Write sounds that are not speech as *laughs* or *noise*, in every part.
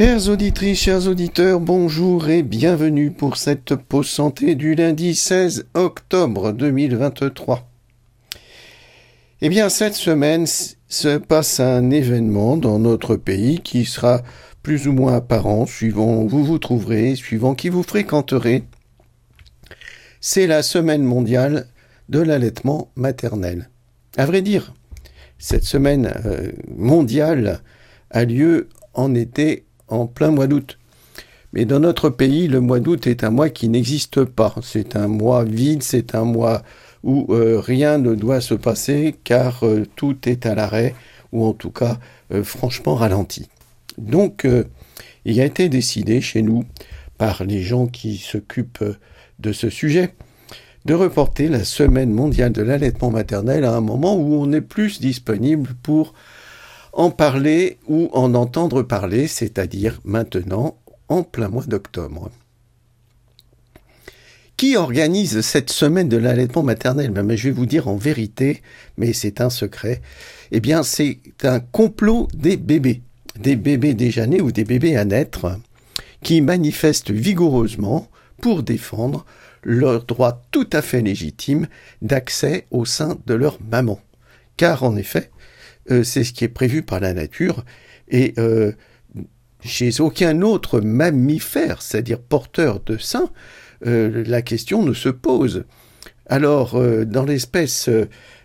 Chères auditrices, chers auditeurs, bonjour et bienvenue pour cette pause santé du lundi 16 octobre 2023. Eh bien, cette semaine se passe un événement dans notre pays qui sera plus ou moins apparent, suivant où vous vous trouverez, suivant qui vous fréquenterez. C'est la semaine mondiale de l'allaitement maternel. À vrai dire, cette semaine euh, mondiale a lieu en été en plein mois d'août. Mais dans notre pays, le mois d'août est un mois qui n'existe pas. C'est un mois vide, c'est un mois où euh, rien ne doit se passer car euh, tout est à l'arrêt ou en tout cas euh, franchement ralenti. Donc il a été décidé chez nous par les gens qui s'occupent de ce sujet de reporter la semaine mondiale de l'allaitement maternel à un moment où on est plus disponible pour en parler ou en entendre parler, c'est-à-dire maintenant en plein mois d'octobre. Qui organise cette semaine de l'allaitement maternel? Ben, Je vais vous dire en vérité, mais c'est un secret. Eh bien, c'est un complot des bébés, des bébés déjà nés ou des bébés à naître, qui manifestent vigoureusement pour défendre leur droit tout à fait légitime d'accès au sein de leur maman. Car en effet, c'est ce qui est prévu par la nature, et euh, chez aucun autre mammifère, c'est-à-dire porteur de sein, euh, la question ne se pose. Alors, dans l'espèce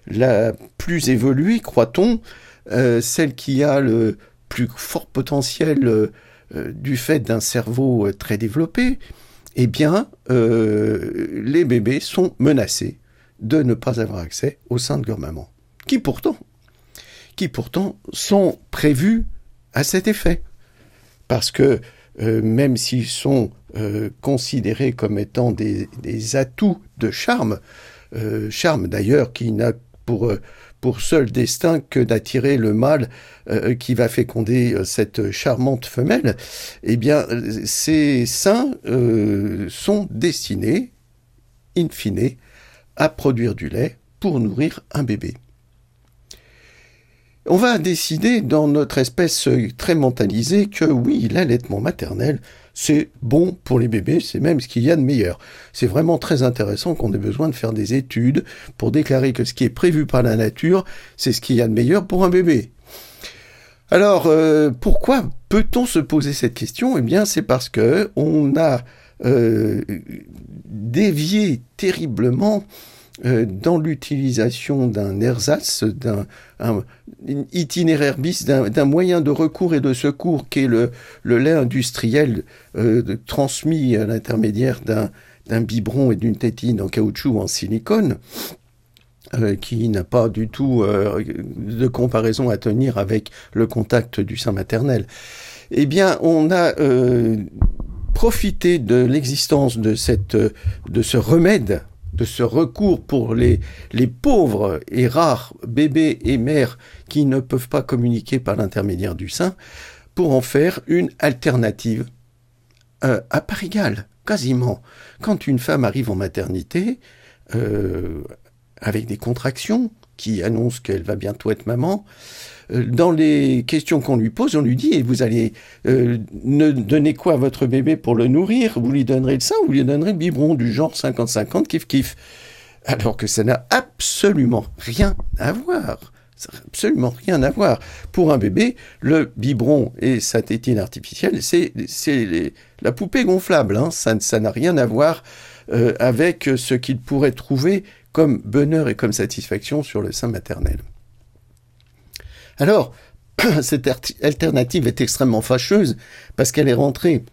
la plus évoluée, croit-on, celle qui a le plus fort potentiel du fait d'un cerveau très développé, eh bien, les bébés sont menacés de ne pas avoir accès au sein de leur maman, qui pourtant qui pourtant sont prévus à cet effet. Parce que euh, même s'ils sont euh, considérés comme étant des, atouts de charme, euh, charme d'ailleurs qui n'a pour, pour seul destin que d'attirer le mâle qui va féconder cette charmante femelle, eh bien ces seins sont destinés, in fine, à produire du lait pour nourrir un bébé. On va décider dans notre espèce très mentalisée que oui, l'allaitement maternel, c'est bon pour les bébés, c'est même ce qu'il y a de meilleur. C'est vraiment très intéressant qu'on ait besoin de faire des études pour déclarer que ce qui est prévu par la nature, c'est ce qu'il y a de meilleur pour un bébé. Alors, euh, pourquoi peut-on se poser cette question? Eh bien, c'est parce que on a euh, dévié terriblement dans l'utilisation d'un ersatz, d'un itinéraire bis, d'un moyen de recours et de secours qu'est le, le, lait industriel euh, transmis à l'intermédiaire d'un biberon et d'une tétine en caoutchouc ou en silicone, euh, qui n'a pas du tout de comparaison à tenir avec le contact du sein maternel. Eh bien, on a profité de l'existence de ce remède de ce recours pour les, les pauvres et rares bébés et mères qui ne peuvent pas communiquer par l'intermédiaire du sein, pour en faire une alternative euh, à part égale, quasiment. Quand une femme arrive en maternité, euh, avec des contractions qui annoncent qu'elle va bientôt être maman, euh, dans les questions qu'on lui pose, on lui dit, et vous allez euh, ne donner quoi à votre bébé pour le nourrir? Vous lui donnerez le sein ou vous lui donnerez le biberon du genre 50-50, kiff-kiff Alors que ça n'a absolument rien à voir. Ça n'a absolument rien à voir. Pour un bébé, le biberon et sa tétine artificielle, c'est la poupée gonflable. Hein. Ça n'a rien à voir euh, avec ce qu'il pourrait trouver comme bonheur et comme satisfaction sur le sein maternel. Alors, *clears throat* cette alternative est extrêmement fâcheuse parce qu'elle est rentrée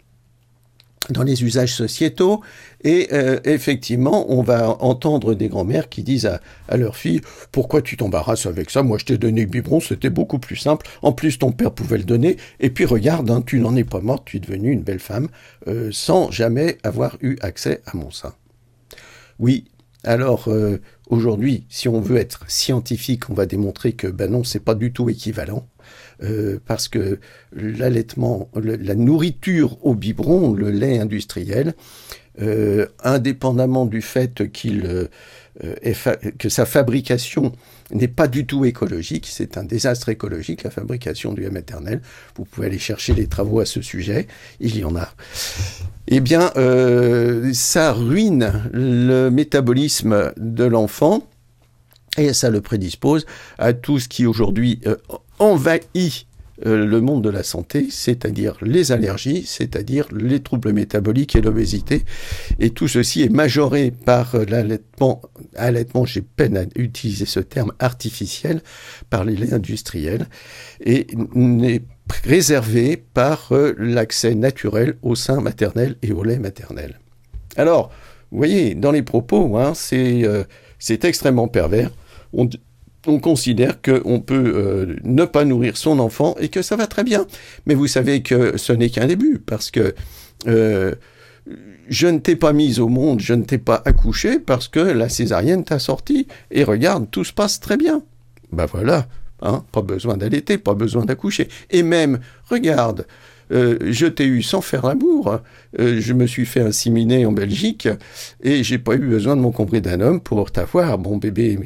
dans les usages sociétaux et euh, effectivement on va entendre des grands-mères qui disent à, leur fille pourquoi tu t'embarrasses avec ça? Moi je t'ai donné le biberon c'était beaucoup plus simple. En plus ton père pouvait le donner et puis regarde hein, tu n'en es pas morte tu es devenue une belle femme euh, sans jamais avoir eu accès à mon sein. Oui alors euh, aujourd'hui, si on veut être scientifique, on va démontrer que ben non, c'est pas du tout équivalent. Euh, parce que l'allaitement, la nourriture au biberon, le lait industriel, indépendamment du fait qu'il que sa fabrication n'est pas du tout écologique, c'est un désastre écologique, la fabrication du lait maternel. Vous pouvez aller chercher les travaux à ce sujet, il y en a. Eh bien, ça ruine le métabolisme de l'enfant et ça le prédispose à tout ce qui aujourd'hui euh, envahit euh, le monde de la santé, c'est-à-dire les allergies, c'est-à-dire les troubles métaboliques et l'obésité. Et tout ceci est majoré par euh, l'allaitement, allaitement, j'ai peine à utiliser ce terme artificiel, par les laits industriels, et n'est réservé par l'accès naturel au sein maternel et au lait maternel. Alors, vous voyez, dans les propos, hein, c'est extrêmement pervers on, considère qu'on peut euh, ne pas nourrir son enfant et que ça va très bien. Mais vous savez que ce n'est qu'un début, parce que euh, je ne t'ai pas mise au monde, je ne t'ai pas accouché parce que la césarienne t'a sorti. Et regarde, tout se passe très bien. Ben voilà, hein, pas besoin d'allaiter, pas besoin d'accoucher. Et même, regarde, euh, je t'ai eu sans faire l'amour. je me suis fait inséminer en Belgique et j'ai pas eu besoin de mon compris d'un homme pour t'avoir, mon bébé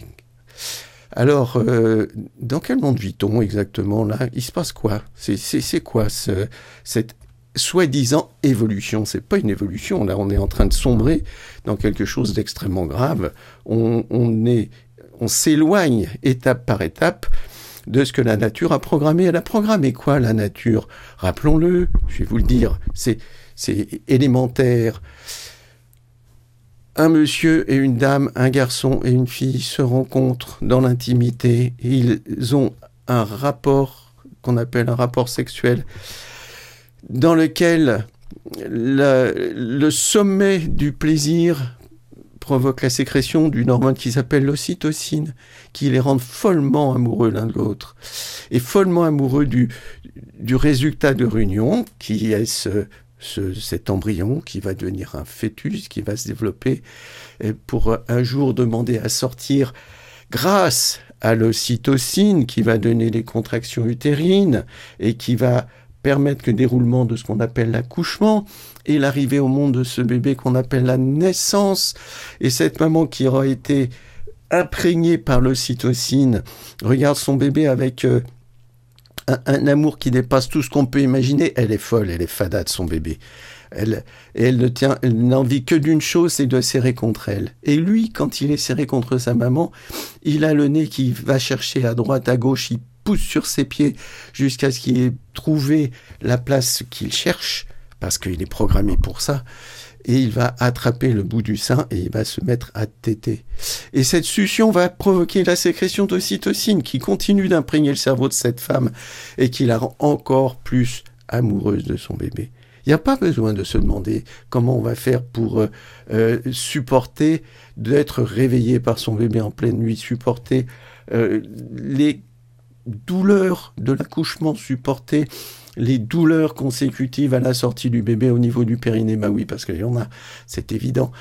alors, euh, dans quel monde vit-on exactement là? Il se passe quoi? C'est quoi ce, cette soi-disant évolution? C'est pas une évolution. Là, on est en train de sombrer dans quelque chose d'extrêmement grave. On, on est, on s'éloigne étape par étape de ce que la nature a programmé. Elle a programmé quoi la nature? Rappelons-le. Je vais vous le dire. C'est c'est élémentaire un monsieur et une dame, un garçon et une fille se rencontrent dans l'intimité. Ils ont un rapport qu'on appelle un rapport sexuel dans lequel le, sommet du plaisir provoque la sécrétion d'une hormone qui s'appelle l'ocytocine, qui les rend follement amoureux l'un de l'autre, et follement amoureux du, du résultat de réunion, qui est ce cet embryon qui va devenir un fœtus, qui va se développer pour un jour demander à sortir grâce à l'ocytocine qui va donner les contractions utérines et qui va permettre le déroulement de ce qu'on appelle l'accouchement et l'arrivée au monde de ce bébé qu'on appelle la naissance. Et cette maman qui aura été imprégnée par l'ocytocine regarde son bébé avec euh, un, amour qui dépasse tout ce qu'on peut imaginer. Elle est folle, elle est fada de son bébé. Elle, elle ne tient, elle n'envie que d'une chose, c'est de serrer contre elle. Et lui, quand il est serré contre sa maman, il a le nez qui va chercher à droite, à gauche, il pousse sur ses pieds jusqu'à ce qu'il ait trouvé la place qu'il cherche, parce qu'il est programmé pour ça et il va attraper le bout du sein et il va se mettre à téter. Et cette succion va provoquer la sécrétion d'ocytocine qui continue d'imprégner le cerveau de cette femme et qui la rend encore plus amoureuse de son bébé. Il n'y a pas besoin de se demander comment on va faire pour euh, euh, supporter d'être réveillé par son bébé en pleine nuit, supporter euh, les douleurs de l'accouchement, supporter les douleurs consécutives à la sortie du bébé au niveau du périnée, bah oui, parce qu'il y en a, c'est évident.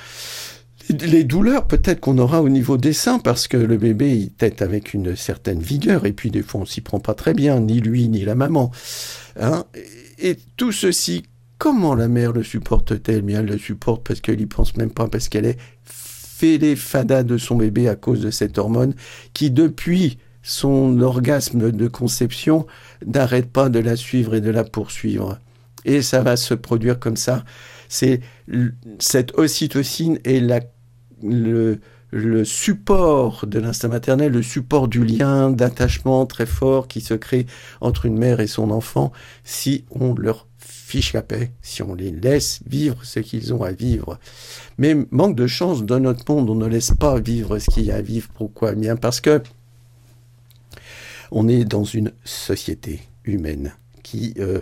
Les douleurs, peut-être qu'on aura au niveau des seins, parce que le bébé, il tête avec une certaine vigueur, et puis des fois, on s'y prend pas très bien, ni lui, ni la maman. Hein et tout ceci, comment la mère le supporte-t-elle? Bien, elle le supporte parce qu'elle y pense même pas, parce qu'elle est fait les fadas de son bébé à cause de cette hormone qui, depuis son orgasme de conception n'arrête pas de la suivre et de la poursuivre. Et ça va se produire comme ça. C'est cette ocytocine est le, le support de l'instinct maternel, le support du lien d'attachement très fort qui se crée entre une mère et son enfant si on leur fiche la paix, si on les laisse vivre ce qu'ils ont à vivre. Mais manque de chance, dans notre monde, on ne laisse pas vivre ce qu'il y a à vivre. Pourquoi? Bien parce que on est dans une société humaine qui euh,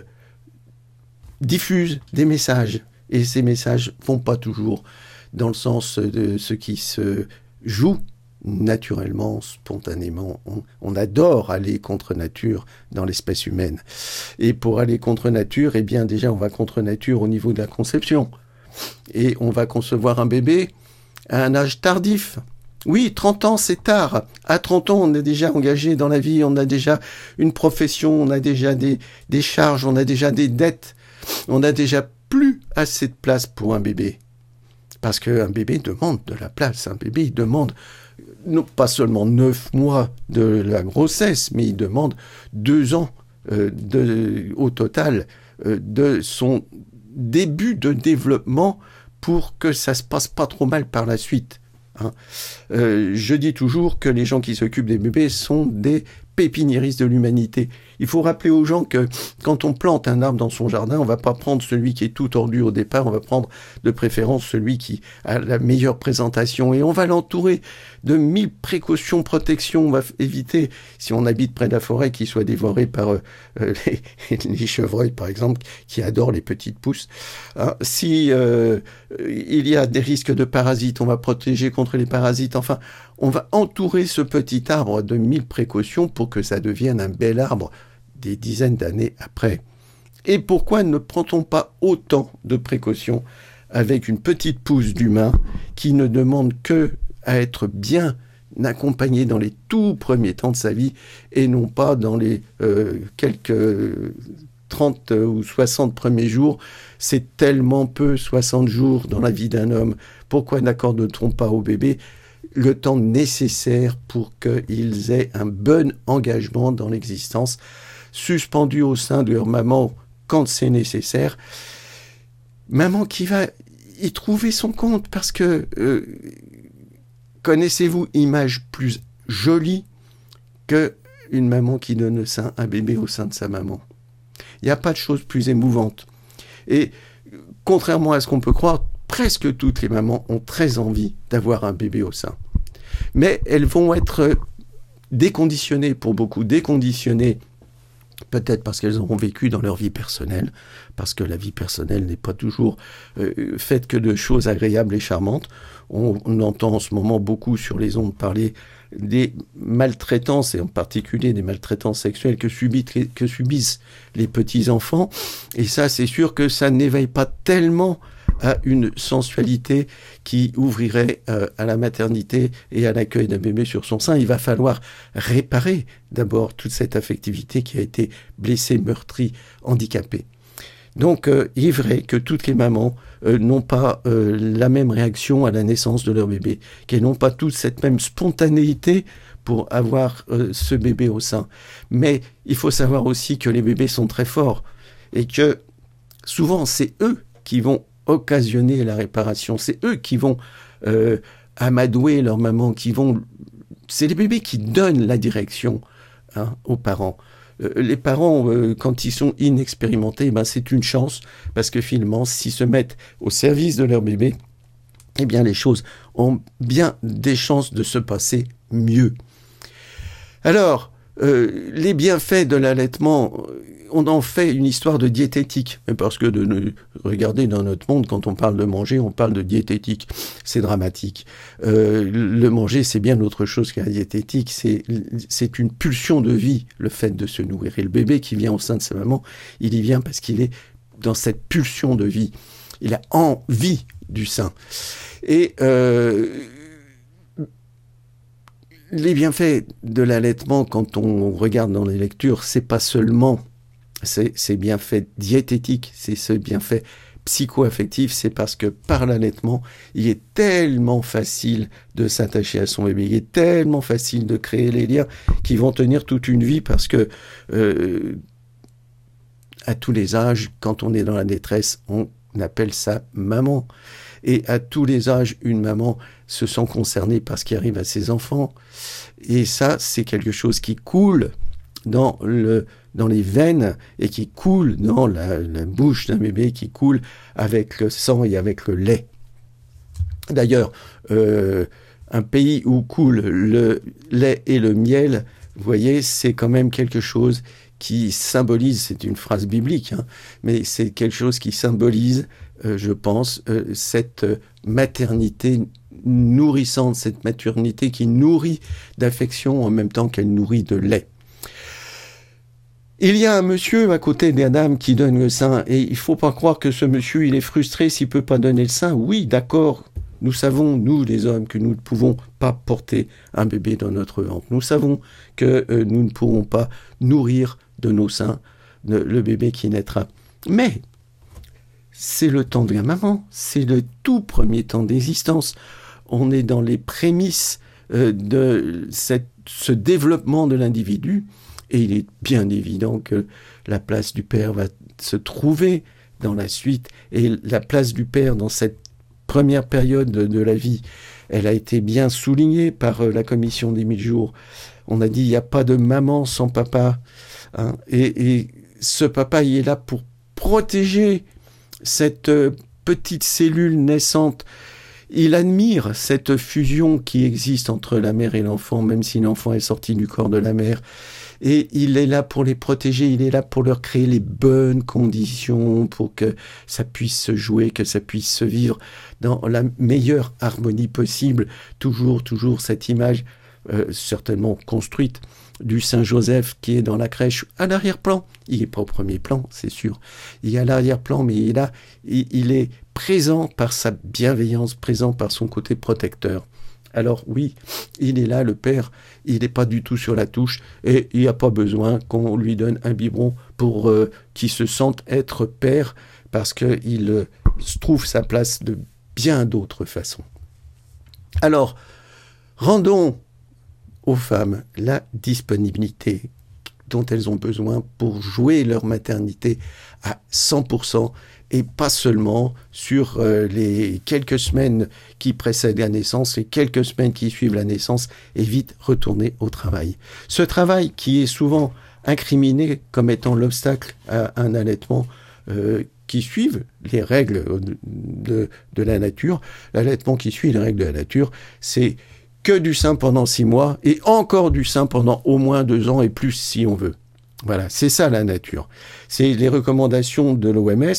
diffuse des messages et ces messages vont pas toujours dans le sens de ce qui se joue naturellement, spontanément. On, adore aller contre nature dans l'espèce humaine. Et pour aller contre nature, eh bien déjà on va contre nature au niveau de la conception. Et on va concevoir un bébé à un âge tardif. Oui, 30 ans, c'est tard. À 30 ans, on est déjà engagé dans la vie, on a déjà une profession, on a déjà des, charges, on a déjà des dettes, on a déjà plus assez de place pour un bébé. Parce qu'un bébé demande de la place. Un bébé, demande non, pas seulement neuf mois de la grossesse, mais il demande deux ans euh, au total euh, de son début de développement pour que ça se passe pas trop mal par la suite. Hein. Euh, je dis toujours que les gens qui s'occupent des bébés sont des pépiniéristes de l'humanité. Il faut rappeler aux gens que quand on plante un arbre dans son jardin, on va pas prendre celui qui est tout tordu au départ, on va prendre de préférence celui qui a la meilleure présentation et on va l'entourer de mille précautions, protections. On va éviter, si on habite près de la forêt, qu'il soit dévoré par euh, euh, *laughs* les, chevreuils, par exemple, qui adorent les petites pousses. Hein, si euh, il y a des risques de parasites, on va protéger contre les parasites. Enfin, on va entourer ce petit arbre de mille précautions pour que ça devienne un bel arbre des dizaines d'années après. Et pourquoi ne prend-on pas autant de précautions avec une petite pousse d'humain qui ne demande que à être bien accompagné dans les tout premiers temps de sa vie et non pas dans les euh, quelques 30 ou 60 premiers jours? C'est tellement peu, 60 jours dans la vie d'un homme. Pourquoi n'accorde-t-on pas au bébé le temps nécessaire pour qu'ils aient un bon engagement dans l'existence, suspendu au sein de leur maman quand c'est nécessaire. Maman qui va y trouver son compte parce que euh, connaissez-vous image plus jolie que une maman qui donne le sein, un bébé au sein de sa maman? Il n'y a pas de chose plus émouvante. Et contrairement à ce qu'on peut croire, presque toutes les mamans ont très envie d'avoir un bébé au sein mais elles vont être déconditionnées pour beaucoup, déconditionnées peut-être parce qu'elles auront vécu dans leur vie personnelle, parce que la vie personnelle n'est pas toujours euh, faite que de choses agréables et charmantes. On, entend en ce moment beaucoup sur les ondes parler des maltraitances, et en particulier des maltraitances sexuelles que que subissent les petits-enfants. Et ça, c'est sûr que ça n'éveille pas tellement à une sensualité qui ouvrirait euh, à la maternité et à l'accueil d'un bébé sur son sein. Il va falloir réparer d'abord toute cette affectivité qui a été blessée, meurtrie, handicapée. Donc, euh, il est vrai que toutes les mamans euh, n'ont pas la même réaction à la naissance de leur bébé, qu'elles n'ont pas toutes cette même spontanéité pour avoir ce bébé au sein. Mais il faut savoir aussi que les bébés sont très forts et que souvent c'est eux qui vont occasionner la réparation. C'est eux qui vont euh, amadouer leur maman, qui vont. C'est les bébés qui donnent la direction hein, aux parents. Euh, les parents, euh, quand ils sont inexpérimentés, ben c'est une chance parce que finalement, s'ils se mettent au service de leur bébé, eh bien les choses ont bien des chances de se passer mieux. Alors, les bienfaits de l'allaitement, on en fait une histoire de diététique, parce que de, regardez dans notre monde, quand on parle de manger, on parle de diététique. C'est dramatique. Euh, le manger, c'est bien autre chose qu'un diététique. C'est c'est une pulsion de vie, le fait de se nourrir. Et le bébé qui vient au sein de sa maman, il y vient parce qu'il est dans cette pulsion de vie. Il a envie du sein. Et euh, les bienfaits de l'allaitement, quand on regarde dans les lectures, c'est pas seulement c'est bienfaits diététiques, c'est ce bienfait psycho-affectif, c'est parce que par l'allaitement, il est tellement facile de s'attacher à son bébé, il est tellement facile de créer les liens qui vont tenir toute une vie parce que euh, à tous les âges, quand on est dans la détresse, on appelle ça maman. Et à tous les âges, une maman se sent concernée par ce qui arrive à ses enfants. Et ça, c'est quelque chose qui coule dans le dans les veines et qui coule dans la, bouche d'un bébé, qui coule avec le sang et avec le lait. D'ailleurs, euh, un pays où coule le lait et le miel, vous voyez, c'est quand même quelque chose qui symbolise, c'est une phrase biblique, hein, mais c'est quelque chose qui symbolise, euh, je pense, euh, cette maternité nourrissante, cette maternité qui nourrit d'affection en même temps qu'elle nourrit de lait. Il y a un monsieur à côté des dames qui donne le sein et il faut pas croire que ce monsieur il est frustré s'il peut pas donner le sein. Oui, d'accord. Nous savons, nous les hommes, que nous ne pouvons pas porter un bébé dans notre ventre. Nous savons que euh, nous ne pourrons pas nourrir de nos seins le bébé qui naîtra. Mais c'est le temps de la maman, c'est le tout premier temps d'existence. On est dans les prémices euh, de ce développement de l'individu, et il est bien évident que la place du père va se trouver dans la suite, et la place du père dans cette première période de la vie, elle a été bien soulignée par euh, la commission des mille jours. On a dit il n'y a pas de maman sans papa, hein. et, ce papa il est là pour protéger cette euh, petite cellule naissante. Il admire cette fusion qui existe entre la mère et l'enfant, même si l'enfant est sorti du corps de la mère. Et il est là pour les protéger, il est là pour leur créer les bonnes conditions pour que ça puisse se jouer, que ça puisse se vivre dans la meilleure harmonie possible. Toujours, toujours cette image euh, certainement construite du Saint Joseph qui est dans la crèche à l'arrière-plan. Il n'est pas au premier plan, c'est sûr. Il est à l'arrière-plan, mais il, a, il, est présent par sa bienveillance, présent par son côté protecteur. Alors oui, il est là, le Père, il n'est pas du tout sur la touche et il n'y a pas besoin qu'on lui donne un biberon pour euh, qu'il se sente être Père parce qu'il euh, trouve sa place de bien d'autres façons. Alors, rendons aux femmes la disponibilité dont elles ont besoin pour jouer leur maternité à 100% et pas seulement sur euh, les quelques semaines qui précèdent la naissance, les quelques semaines qui suivent la naissance et vite retourner au travail. Ce travail qui est souvent incriminé comme étant l'obstacle à un allaitement euh, qui suivent les règles de, de la nature. L'allaitement qui suit les règles de la nature, c'est que du sein pendant six mois et encore du sein pendant au moins deux ans et plus si on veut. Voilà, c'est ça la nature. C'est les recommandations de l'OMS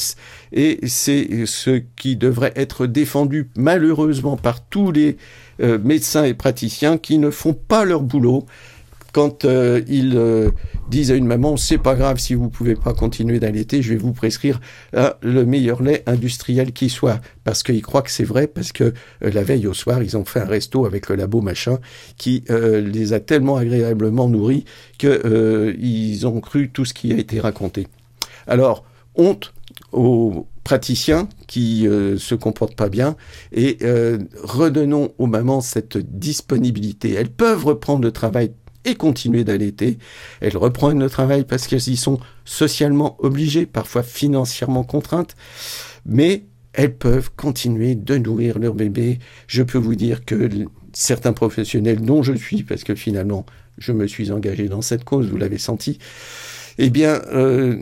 et c'est ce qui devrait être défendu malheureusement par tous les euh, médecins et praticiens qui ne font pas leur boulot quand euh, ils euh, disent à une maman, c'est pas grave si vous pouvez pas continuer d'allaiter, je vais vous prescrire euh, le meilleur lait industriel qui soit, parce qu'ils croient que c'est vrai, parce que la veille au soir, ils ont fait un resto avec le labo machin qui les a tellement agréablement nourris que ils ont cru tout ce qui a été raconté. Alors, honte aux praticiens qui euh, se comportent pas bien et redonnons aux mamans cette disponibilité. Elles peuvent reprendre le travail et continuer d'allaiter. Elles reprennent le travail parce qu'elles y sont socialement obligées, parfois financièrement contraintes, mais elles peuvent continuer de nourrir leur bébé. Je peux vous dire que certains professionnels dont je suis, parce que finalement je me suis engagé dans cette cause, vous l'avez senti, eh bien, euh,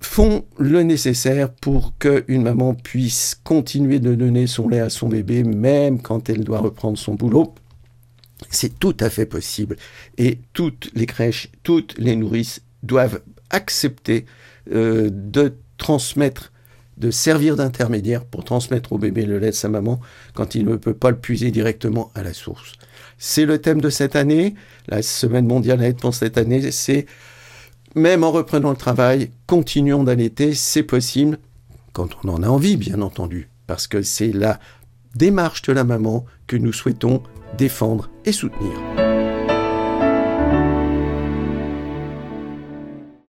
font le nécessaire pour qu'une maman puisse continuer de donner son lait à son bébé, même quand elle doit reprendre son boulot. C'est tout à fait possible. Et toutes les crèches, toutes les nourrices doivent accepter euh, de transmettre, de servir d'intermédiaire pour transmettre au bébé le lait de sa maman quand il ne peut pas le puiser directement à la source. C'est le thème de cette année. La semaine mondiale pour cette année, c'est même en reprenant le travail, continuons d'allaiter, c'est possible, quand on en a envie, bien entendu, parce que c'est la démarche de la maman que nous souhaitons défendre et soutenir.